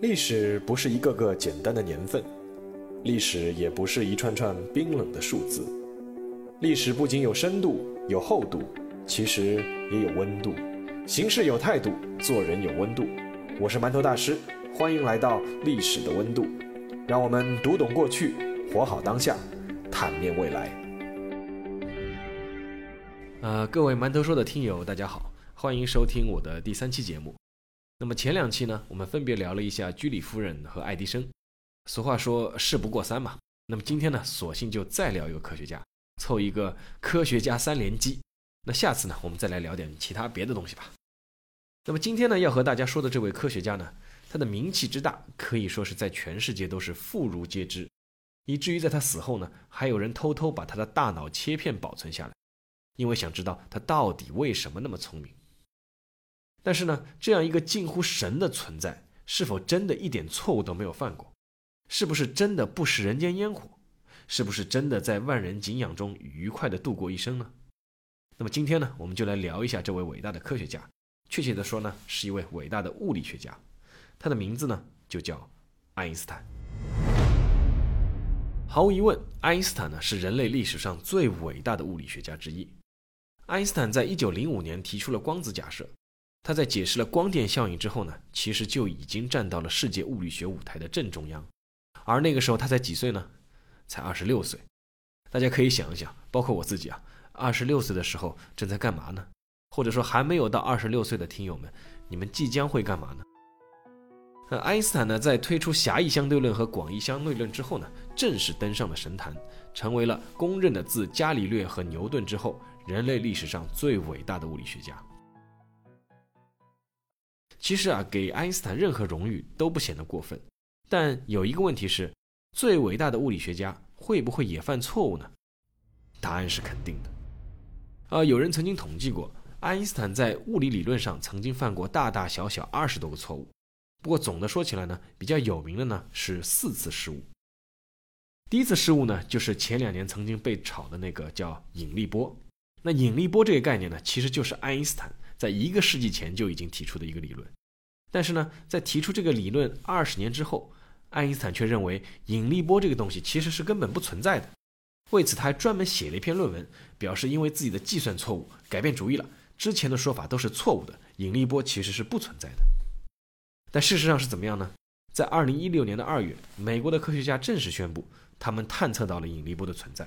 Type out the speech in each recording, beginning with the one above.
历史不是一个个简单的年份，历史也不是一串串冰冷的数字。历史不仅有深度、有厚度，其实也有温度。行事有态度，做人有温度。我是馒头大师，欢迎来到历史的温度。让我们读懂过去，活好当下，探面未来。呃，各位馒头说的听友，大家好，欢迎收听我的第三期节目。那么前两期呢，我们分别聊了一下居里夫人和爱迪生。俗话说事不过三嘛。那么今天呢，索性就再聊一个科学家，凑一个科学家三连击。那下次呢，我们再来聊点其他别的东西吧。那么今天呢，要和大家说的这位科学家呢，他的名气之大，可以说是在全世界都是妇孺皆知，以至于在他死后呢，还有人偷偷把他的大脑切片保存下来，因为想知道他到底为什么那么聪明。但是呢，这样一个近乎神的存在，是否真的一点错误都没有犯过？是不是真的不食人间烟火？是不是真的在万人敬仰中愉快的度过一生呢？那么今天呢，我们就来聊一下这位伟大的科学家，确切的说呢，是一位伟大的物理学家，他的名字呢就叫爱因斯坦。毫无疑问，爱因斯坦呢是人类历史上最伟大的物理学家之一。爱因斯坦在一九零五年提出了光子假设。他在解释了光电效应之后呢，其实就已经站到了世界物理学舞台的正中央。而那个时候他才几岁呢？才二十六岁。大家可以想一想，包括我自己啊，二十六岁的时候正在干嘛呢？或者说还没有到二十六岁的听友们，你们即将会干嘛呢？那爱因斯坦呢，在推出狭义相对论和广义相对论之后呢，正式登上了神坛，成为了公认的自伽利略和牛顿之后，人类历史上最伟大的物理学家。其实啊，给爱因斯坦任何荣誉都不显得过分，但有一个问题是，最伟大的物理学家会不会也犯错误呢？答案是肯定的。啊，有人曾经统计过，爱因斯坦在物理理论上曾经犯过大大小小二十多个错误。不过总的说起来呢，比较有名的呢是四次失误。第一次失误呢，就是前两年曾经被炒的那个叫引力波。那引力波这个概念呢，其实就是爱因斯坦。在一个世纪前就已经提出的一个理论，但是呢，在提出这个理论二十年之后，爱因斯坦却认为引力波这个东西其实是根本不存在的。为此，他还专门写了一篇论文，表示因为自己的计算错误改变主意了，之前的说法都是错误的，引力波其实是不存在的。但事实上是怎么样呢？在二零一六年的二月，美国的科学家正式宣布，他们探测到了引力波的存在，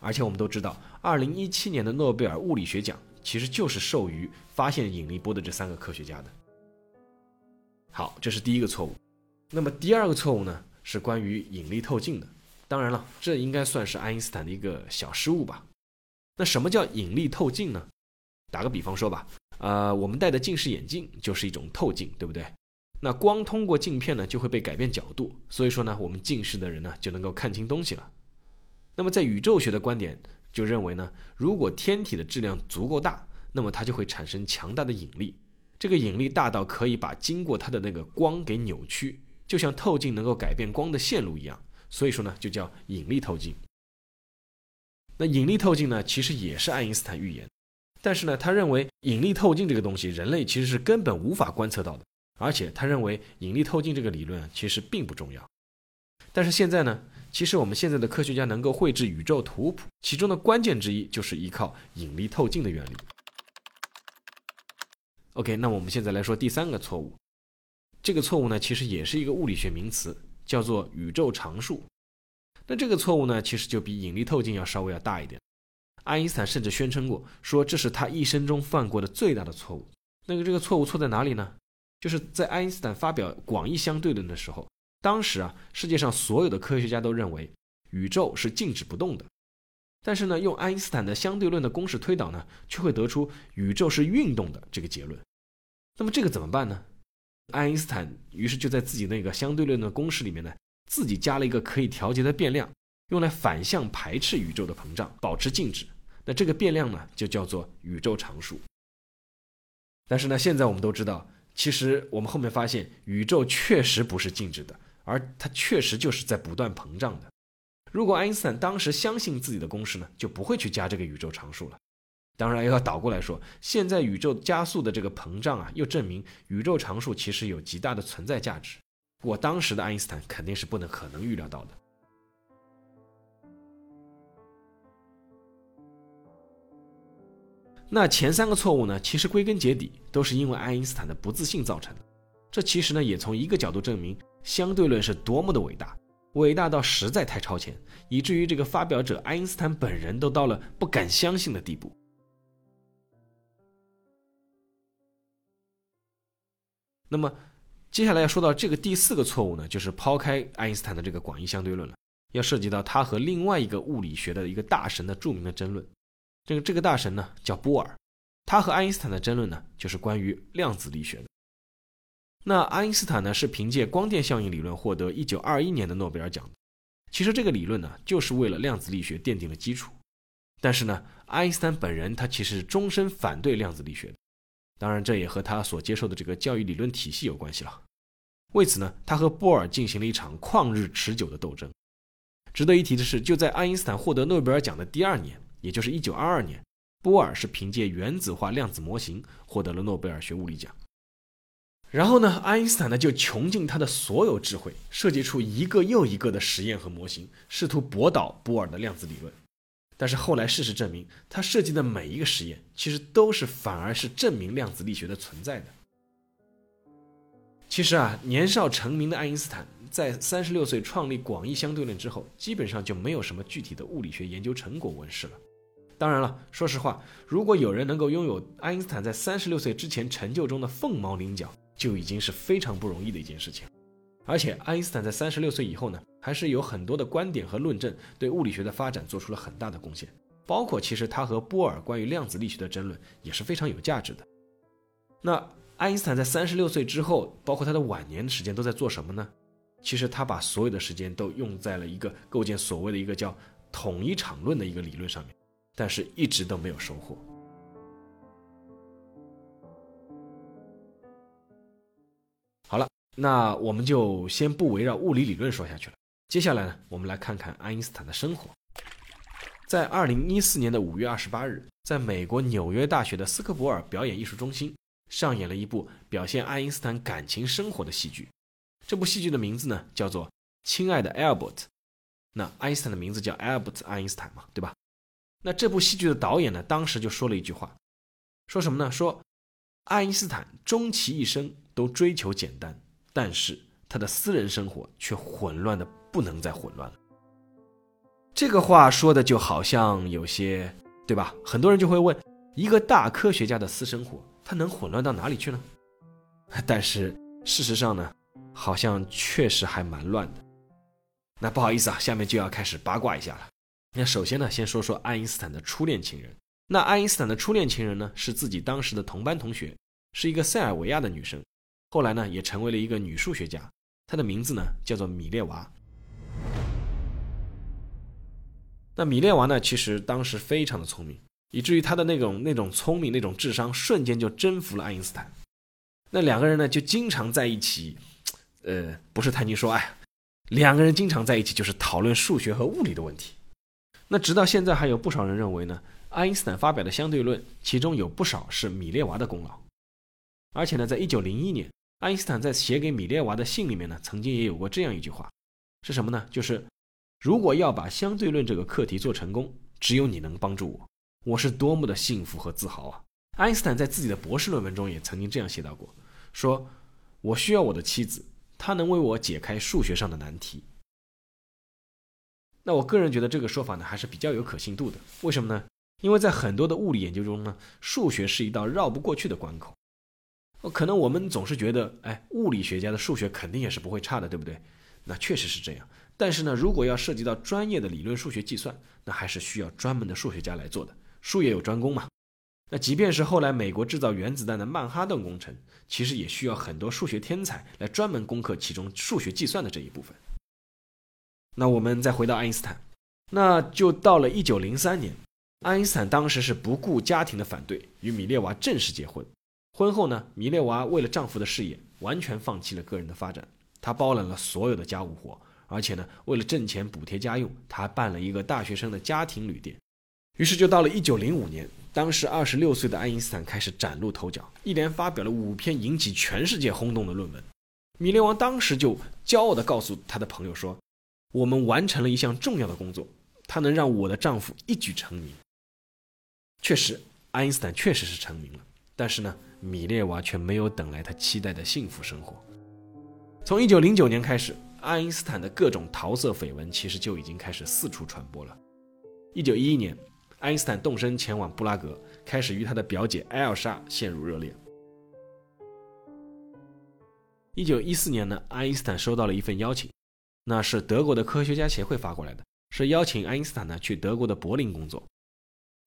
而且我们都知道，二零一七年的诺贝尔物理学奖。其实就是授予发现引力波的这三个科学家的。好，这是第一个错误。那么第二个错误呢，是关于引力透镜的。当然了，这应该算是爱因斯坦的一个小失误吧。那什么叫引力透镜呢？打个比方说吧，呃，我们戴的近视眼镜就是一种透镜，对不对？那光通过镜片呢，就会被改变角度，所以说呢，我们近视的人呢就能够看清东西了。那么在宇宙学的观点。就认为呢，如果天体的质量足够大，那么它就会产生强大的引力。这个引力大到可以把经过它的那个光给扭曲，就像透镜能够改变光的线路一样。所以说呢，就叫引力透镜。那引力透镜呢，其实也是爱因斯坦预言，但是呢，他认为引力透镜这个东西，人类其实是根本无法观测到的，而且他认为引力透镜这个理论其实并不重要。但是现在呢？其实我们现在的科学家能够绘制宇宙图谱，其中的关键之一就是依靠引力透镜的原理。OK，那我们现在来说第三个错误。这个错误呢，其实也是一个物理学名词，叫做宇宙常数。那这个错误呢，其实就比引力透镜要稍微要大一点。爱因斯坦甚至宣称过，说这是他一生中犯过的最大的错误。那个这个错误错在哪里呢？就是在爱因斯坦发表广义相对论的时候。当时啊，世界上所有的科学家都认为宇宙是静止不动的，但是呢，用爱因斯坦的相对论的公式推导呢，却会得出宇宙是运动的这个结论。那么这个怎么办呢？爱因斯坦于是就在自己那个相对论的公式里面呢，自己加了一个可以调节的变量，用来反向排斥宇宙的膨胀，保持静止。那这个变量呢，就叫做宇宙常数。但是呢，现在我们都知道，其实我们后面发现宇宙确实不是静止的。而它确实就是在不断膨胀的。如果爱因斯坦当时相信自己的公式呢，就不会去加这个宇宙常数了。当然，要倒过来说，现在宇宙加速的这个膨胀啊，又证明宇宙常数其实有极大的存在价值。不过当时的爱因斯坦肯定是不能可能预料到的。那前三个错误呢，其实归根结底都是因为爱因斯坦的不自信造成的。这其实呢，也从一个角度证明相对论是多么的伟大，伟大到实在太超前，以至于这个发表者爱因斯坦本人都到了不敢相信的地步。那么，接下来要说到这个第四个错误呢，就是抛开爱因斯坦的这个广义相对论了，要涉及到他和另外一个物理学的一个大神的著名的争论。这个这个大神呢叫波尔，他和爱因斯坦的争论呢就是关于量子力学的。那爱因斯坦呢是凭借光电效应理论获得1921年的诺贝尔奖。其实这个理论呢就是为了量子力学奠定了基础。但是呢，爱因斯坦本人他其实终身反对量子力学。当然，这也和他所接受的这个教育理论体系有关系了。为此呢，他和波尔进行了一场旷日持久的斗争。值得一提的是，就在爱因斯坦获得诺贝尔奖的第二年。也就是一九二二年，波尔是凭借原子化量子模型获得了诺贝尔学物理奖。然后呢，爱因斯坦呢就穷尽他的所有智慧，设计出一个又一个的实验和模型，试图驳倒波尔的量子理论。但是后来事实证明，他设计的每一个实验其实都是反而是证明量子力学的存在的。其实啊，年少成名的爱因斯坦在三十六岁创立广义相对论之后，基本上就没有什么具体的物理学研究成果问世了。当然了，说实话，如果有人能够拥有爱因斯坦在三十六岁之前成就中的凤毛麟角，就已经是非常不容易的一件事情。而且，爱因斯坦在三十六岁以后呢，还是有很多的观点和论证，对物理学的发展做出了很大的贡献。包括其实他和波尔关于量子力学的争论也是非常有价值的。那爱因斯坦在三十六岁之后，包括他的晚年的时间都在做什么呢？其实他把所有的时间都用在了一个构建所谓的一个叫统一场论的一个理论上面。但是一直都没有收获。那我们就先不围绕物理理论说下去了。接下来呢，我们来看看爱因斯坦的生活。在二零一四年的五月二十八日，在美国纽约大学的斯科博尔表演艺术中心上演了一部表现爱因斯坦感情生活的戏剧。这部戏剧的名字呢，叫做《亲爱的 Albert》。那爱因斯坦的名字叫 Albert 爱因斯坦嘛，对吧？那这部戏剧的导演呢，当时就说了一句话，说什么呢？说爱因斯坦终其一生都追求简单，但是他的私人生活却混乱的不能再混乱了。这个话说的就好像有些，对吧？很多人就会问，一个大科学家的私生活，他能混乱到哪里去呢？但是事实上呢，好像确实还蛮乱的。那不好意思啊，下面就要开始八卦一下了。那首先呢，先说说爱因斯坦的初恋情人。那爱因斯坦的初恋情人呢，是自己当时的同班同学，是一个塞尔维亚的女生，后来呢，也成为了一个女数学家。她的名字呢，叫做米列娃。那米列娃呢，其实当时非常的聪明，以至于她的那种那种聪明、那种智商，瞬间就征服了爱因斯坦。那两个人呢，就经常在一起，呃，不是谈情说爱，两个人经常在一起，就是讨论数学和物理的问题。那直到现在，还有不少人认为呢，爱因斯坦发表的相对论，其中有不少是米列娃的功劳。而且呢，在一九零一年，爱因斯坦在写给米列娃的信里面呢，曾经也有过这样一句话，是什么呢？就是如果要把相对论这个课题做成功，只有你能帮助我，我是多么的幸福和自豪啊！爱因斯坦在自己的博士论文中也曾经这样写到过，说我需要我的妻子，她能为我解开数学上的难题。那我个人觉得这个说法呢还是比较有可信度的。为什么呢？因为在很多的物理研究中呢，数学是一道绕不过去的关口。可能我们总是觉得，哎，物理学家的数学肯定也是不会差的，对不对？那确实是这样。但是呢，如果要涉及到专业的理论数学计算，那还是需要专门的数学家来做的。术业有专攻嘛。那即便是后来美国制造原子弹的曼哈顿工程，其实也需要很多数学天才来专门攻克其中数学计算的这一部分。那我们再回到爱因斯坦，那就到了一九零三年，爱因斯坦当时是不顾家庭的反对，与米列娃正式结婚。婚后呢，米列娃为了丈夫的事业，完全放弃了个人的发展，她包揽了所有的家务活，而且呢，为了挣钱补贴家用，她还办了一个大学生的家庭旅店。于是就到了一九零五年，当时二十六岁的爱因斯坦开始崭露头角，一连发表了五篇引起全世界轰动的论文。米列娃当时就骄傲地告诉他的朋友说：“我们完成了一项重要的工作，它能让我的丈夫一举成名。”确实，爱因斯坦确实是成名了，但是呢，米列娃却没有等来他期待的幸福生活。从1909年开始，爱因斯坦的各种桃色绯闻其实就已经开始四处传播了。1911年，爱因斯坦动身前往布拉格，开始与他的表姐艾尔莎陷入热恋。一九一四年呢，爱因斯坦收到了一份邀请，那是德国的科学家协会发过来的，是邀请爱因斯坦呢去德国的柏林工作。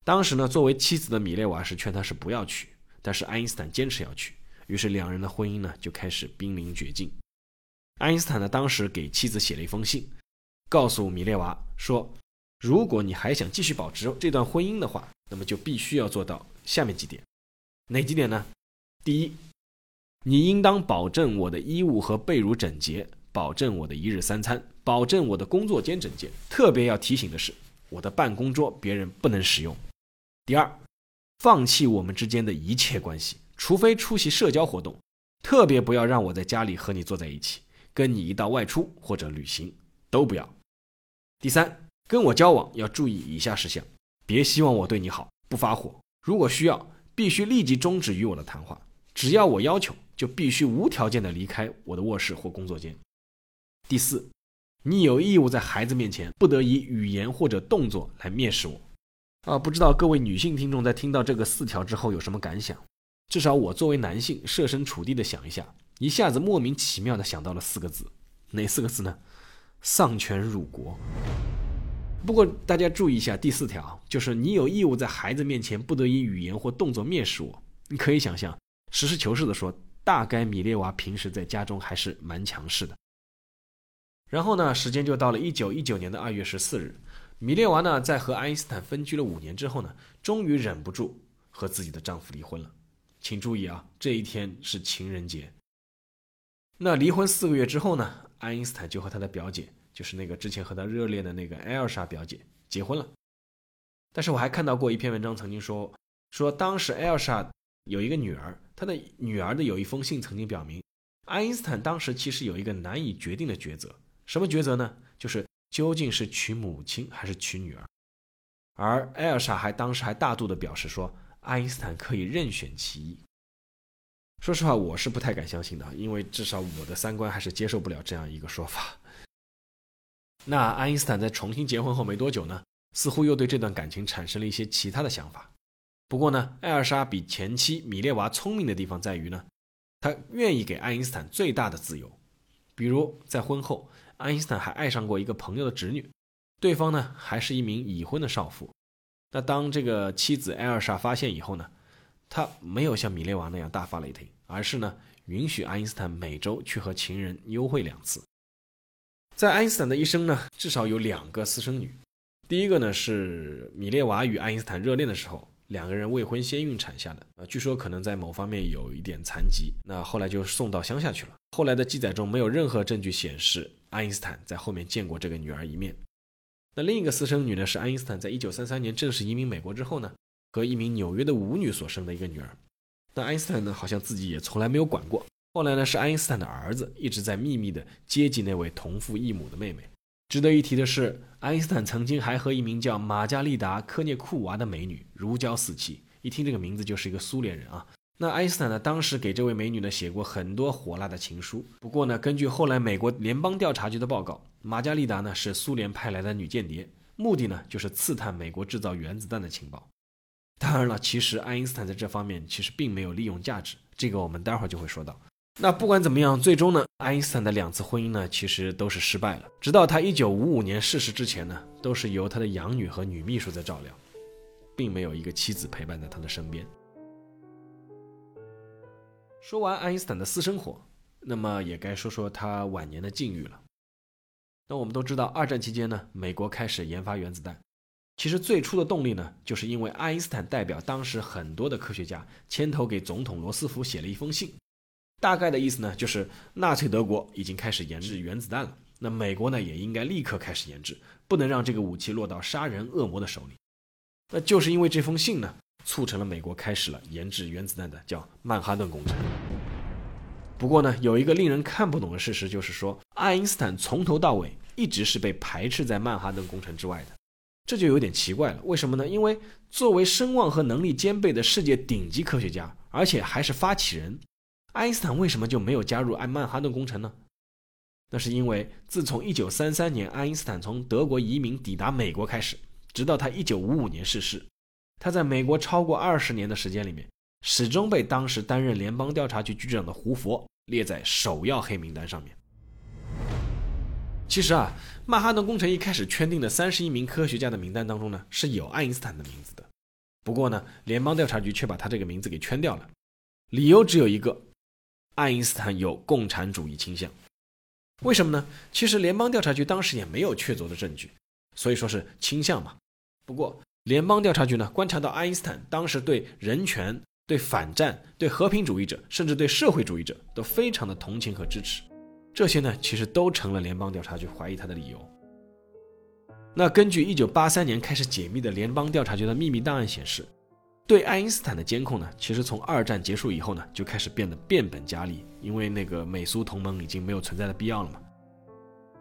当时呢，作为妻子的米列娃是劝他是不要去，但是爱因斯坦坚持要去，于是两人的婚姻呢就开始濒临绝境。爱因斯坦呢当时给妻子写了一封信，告诉米列娃说，如果你还想继续保持这段婚姻的话，那么就必须要做到下面几点，哪几点呢？第一。你应当保证我的衣物和被褥整洁，保证我的一日三餐，保证我的工作间整洁。特别要提醒的是，我的办公桌别人不能使用。第二，放弃我们之间的一切关系，除非出席社交活动，特别不要让我在家里和你坐在一起，跟你一道外出或者旅行都不要。第三，跟我交往要注意以下事项：别希望我对你好，不发火。如果需要，必须立即终止与我的谈话。只要我要求。就必须无条件的离开我的卧室或工作间。第四，你有义务在孩子面前不得以语言或者动作来蔑视我。啊，不知道各位女性听众在听到这个四条之后有什么感想？至少我作为男性，设身处地的想一下，一下子莫名其妙的想到了四个字，哪四个字呢？丧权辱国。不过大家注意一下，第四条就是你有义务在孩子面前不得以语言或动作蔑视我。你可以想象，实事求是的说。大概米列娃平时在家中还是蛮强势的。然后呢，时间就到了一九一九年的二月十四日，米列娃呢在和爱因斯坦分居了五年之后呢，终于忍不住和自己的丈夫离婚了。请注意啊，这一天是情人节。那离婚四个月之后呢，爱因斯坦就和他的表姐，就是那个之前和他热恋的那个艾尔莎表姐结婚了。但是我还看到过一篇文章，曾经说说当时艾尔莎有一个女儿。她的女儿的有一封信曾经表明，爱因斯坦当时其实有一个难以决定的抉择，什么抉择呢？就是究竟是娶母亲还是娶女儿。而艾尔莎还当时还大度的表示说，爱因斯坦可以任选其一。说实话，我是不太敢相信的，因为至少我的三观还是接受不了这样一个说法。那爱因斯坦在重新结婚后没多久呢，似乎又对这段感情产生了一些其他的想法。不过呢，艾尔莎比前妻米列娃聪明的地方在于呢，她愿意给爱因斯坦最大的自由。比如在婚后，爱因斯坦还爱上过一个朋友的侄女，对方呢还是一名已婚的少妇。那当这个妻子艾尔莎发现以后呢，她没有像米列娃那样大发雷霆，而是呢允许爱因斯坦每周去和情人幽会两次。在爱因斯坦的一生呢，至少有两个私生女，第一个呢是米列娃与爱因斯坦热恋的时候。两个人未婚先孕产下的，呃，据说可能在某方面有一点残疾，那后来就送到乡下去了。后来的记载中没有任何证据显示爱因斯坦在后面见过这个女儿一面。那另一个私生女呢，是爱因斯坦在一九三三年正式移民美国之后呢，和一名纽约的舞女所生的一个女儿。那爱因斯坦呢，好像自己也从来没有管过。后来呢，是爱因斯坦的儿子一直在秘密的接济那位同父异母的妹妹。值得一提的是，爱因斯坦曾经还和一名叫玛加丽达·科涅库娃的美女如胶似漆。一听这个名字就是一个苏联人啊。那爱因斯坦呢，当时给这位美女呢写过很多火辣的情书。不过呢，根据后来美国联邦调查局的报告，玛加丽达呢是苏联派来的女间谍，目的呢就是刺探美国制造原子弹的情报。当然了，其实爱因斯坦在这方面其实并没有利用价值，这个我们待会儿就会说到。那不管怎么样，最终呢，爱因斯坦的两次婚姻呢，其实都是失败了。直到他一九五五年逝世之前呢，都是由他的养女和女秘书在照料，并没有一个妻子陪伴在他的身边。说完爱因斯坦的私生活，那么也该说说他晚年的境遇了。那我们都知道，二战期间呢，美国开始研发原子弹，其实最初的动力呢，就是因为爱因斯坦代表当时很多的科学家牵头给总统罗斯福写了一封信。大概的意思呢，就是纳粹德国已经开始研制原子弹了，那美国呢也应该立刻开始研制，不能让这个武器落到杀人恶魔的手里。那就是因为这封信呢，促成了美国开始了研制原子弹的叫曼哈顿工程。不过呢，有一个令人看不懂的事实，就是说爱因斯坦从头到尾一直是被排斥在曼哈顿工程之外的，这就有点奇怪了。为什么呢？因为作为声望和能力兼备的世界顶级科学家，而且还是发起人，爱因斯坦为什么就没有加入爱曼哈顿工程呢？那是因为自从1933年爱因斯坦从德国移民抵达美国开始，直到他1955年逝世，他在美国超过二十年的时间里面。始终被当时担任联邦调查局局长的胡佛列在首要黑名单上面。其实啊，曼哈顿工程一开始圈定的三十一名科学家的名单当中呢，是有爱因斯坦的名字的。不过呢，联邦调查局却把他这个名字给圈掉了，理由只有一个：爱因斯坦有共产主义倾向。为什么呢？其实联邦调查局当时也没有确凿的证据，所以说是倾向嘛。不过联邦调查局呢，观察到爱因斯坦当时对人权。对反战、对和平主义者，甚至对社会主义者都非常的同情和支持，这些呢，其实都成了联邦调查局怀疑他的理由。那根据1983年开始解密的联邦调查局的秘密档案显示，对爱因斯坦的监控呢，其实从二战结束以后呢，就开始变得变本加厉，因为那个美苏同盟已经没有存在的必要了嘛。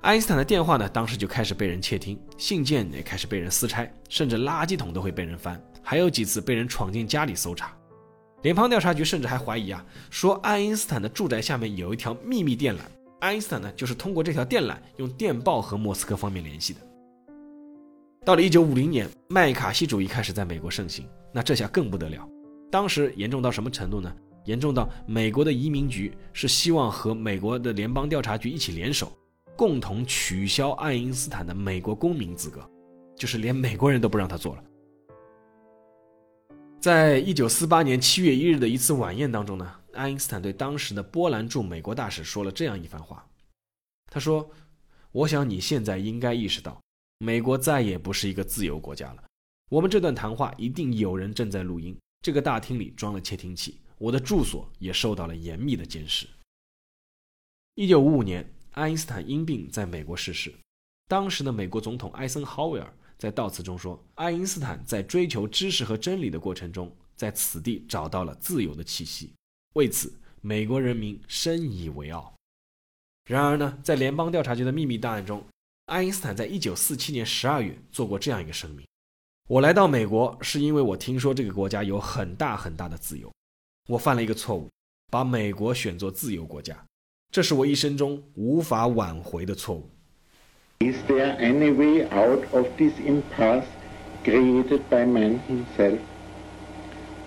爱因斯坦的电话呢，当时就开始被人窃听，信件也开始被人私拆，甚至垃圾桶都会被人翻，还有几次被人闯进家里搜查。联邦调查局甚至还怀疑啊，说爱因斯坦的住宅下面有一条秘密电缆，爱因斯坦呢就是通过这条电缆用电报和莫斯科方面联系的。到了一九五零年，麦卡锡主义开始在美国盛行，那这下更不得了。当时严重到什么程度呢？严重到美国的移民局是希望和美国的联邦调查局一起联手，共同取消爱因斯坦的美国公民资格，就是连美国人都不让他做了。在一九四八年七月一日的一次晚宴当中呢，爱因斯坦对当时的波兰驻美国大使说了这样一番话。他说：“我想你现在应该意识到，美国再也不是一个自由国家了。我们这段谈话一定有人正在录音，这个大厅里装了窃听器，我的住所也受到了严密的监视。”一九五五年，爱因斯坦因病在美国逝世。当时的美国总统艾森豪威尔。在悼词中说，爱因斯坦在追求知识和真理的过程中，在此地找到了自由的气息，为此美国人民深以为傲。然而呢，在联邦调查局的秘密档案中，爱因斯坦在一九四七年十二月做过这样一个声明：“我来到美国是因为我听说这个国家有很大很大的自由，我犯了一个错误，把美国选作自由国家，这是我一生中无法挽回的错误。” Is there any way out of this impasse created by man himself?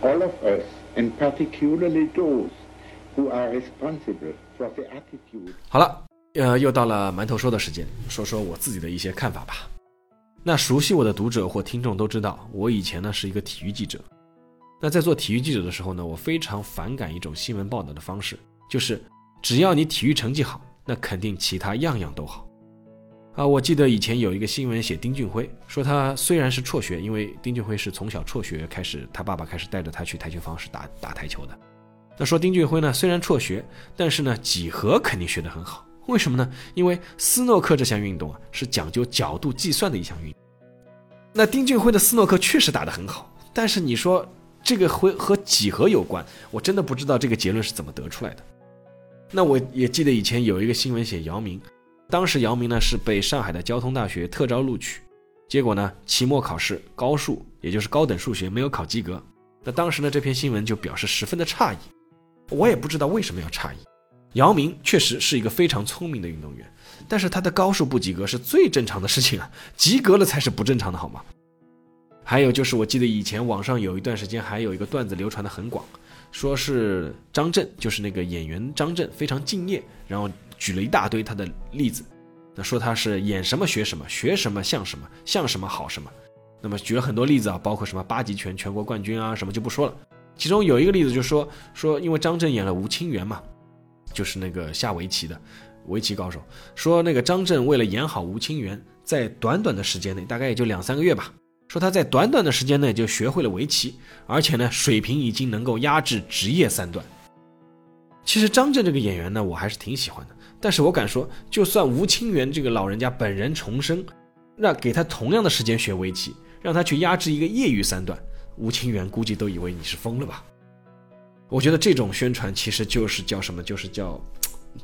All of us, and particularly those who are responsible for the attitude. 好了，呃，又到了馒头说的时间，说说我自己的一些看法吧。那熟悉我的读者或听众都知道，我以前呢是一个体育记者。那在做体育记者的时候呢，我非常反感一种新闻报道的方式，就是只要你体育成绩好，那肯定其他样样都好。啊，我记得以前有一个新闻写丁俊晖，说他虽然是辍学，因为丁俊晖是从小辍学开始，他爸爸开始带着他去台球房是打打台球的。那说丁俊晖呢，虽然辍学，但是呢几何肯定学得很好。为什么呢？因为斯诺克这项运动啊是讲究角度计算的一项运动。那丁俊晖的斯诺克确实打得很好，但是你说这个会和几何有关，我真的不知道这个结论是怎么得出来的。那我也记得以前有一个新闻写姚明。当时姚明呢是被上海的交通大学特招录取，结果呢期末考试高数，也就是高等数学没有考及格。那当时呢这篇新闻就表示十分的诧异，我也不知道为什么要诧异。姚明确实是一个非常聪明的运动员，但是他的高数不及格是最正常的事情啊，及格了才是不正常的好吗？还有就是我记得以前网上有一段时间还有一个段子流传的很广，说是张震，就是那个演员张震非常敬业，然后。举了一大堆他的例子，那说他是演什么学什么，学什么像什么，像什么好什么。那么举了很多例子啊，包括什么八极拳全国冠军啊，什么就不说了。其中有一个例子就说说，因为张震演了吴清源嘛，就是那个下围棋的围棋高手，说那个张震为了演好吴清源，在短短的时间内，大概也就两三个月吧，说他在短短的时间内就学会了围棋，而且呢，水平已经能够压制职业三段。其实张震这个演员呢，我还是挺喜欢的。但是我敢说，就算吴清源这个老人家本人重生，那给他同样的时间学围棋，让他去压制一个业余三段，吴清源估计都以为你是疯了吧。我觉得这种宣传其实就是叫什么？就是叫，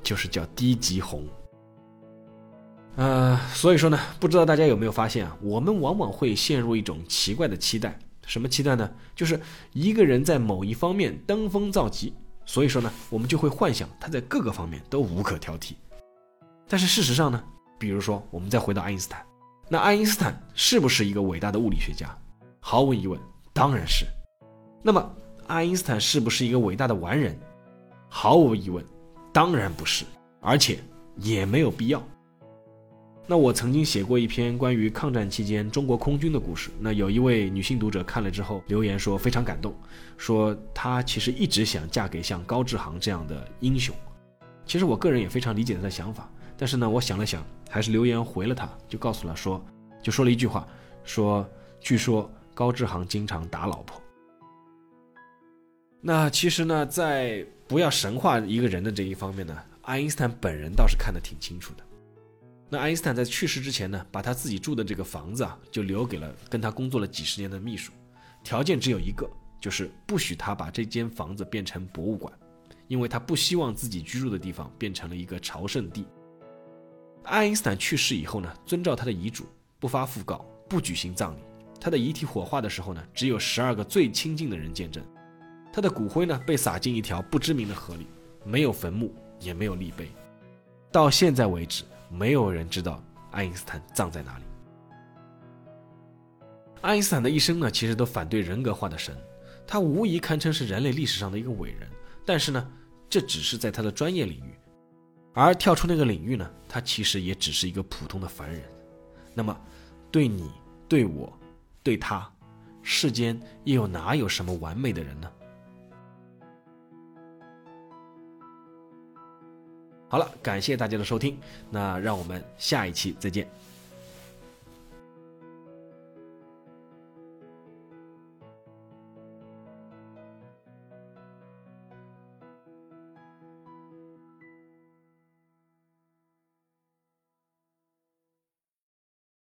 就是叫低级红。呃，所以说呢，不知道大家有没有发现啊？我们往往会陷入一种奇怪的期待，什么期待呢？就是一个人在某一方面登峰造极，所以说呢，我们就会幻想他在各个方面都无可挑剔。但是事实上呢，比如说我们再回到爱因斯坦，那爱因斯坦是不是一个伟大的物理学家？毫无疑问，当然是。那么爱因斯坦是不是一个伟大的完人？毫无疑问，当然不是，而且也没有必要。那我曾经写过一篇关于抗战期间中国空军的故事。那有一位女性读者看了之后留言说非常感动，说她其实一直想嫁给像高志航这样的英雄。其实我个人也非常理解她的想法，但是呢，我想了想，还是留言回了她，就告诉了说，就说了一句话，说据说高志航经常打老婆。那其实呢，在不要神化一个人的这一方面呢，爱因斯坦本人倒是看得挺清楚的。那爱因斯坦在去世之前呢，把他自己住的这个房子啊，就留给了跟他工作了几十年的秘书，条件只有一个，就是不许他把这间房子变成博物馆，因为他不希望自己居住的地方变成了一个朝圣地。爱因斯坦去世以后呢，遵照他的遗嘱，不发讣告，不举行葬礼，他的遗体火化的时候呢，只有十二个最亲近的人见证，他的骨灰呢，被撒进一条不知名的河里，没有坟墓，也没有立碑，到现在为止。没有人知道爱因斯坦葬在哪里。爱因斯坦的一生呢，其实都反对人格化的神，他无疑堪称是人类历史上的一个伟人。但是呢，这只是在他的专业领域，而跳出那个领域呢，他其实也只是一个普通的凡人。那么，对你、对我、对他，世间又有哪有什么完美的人呢？好了，感谢大家的收听，那让我们下一期再见。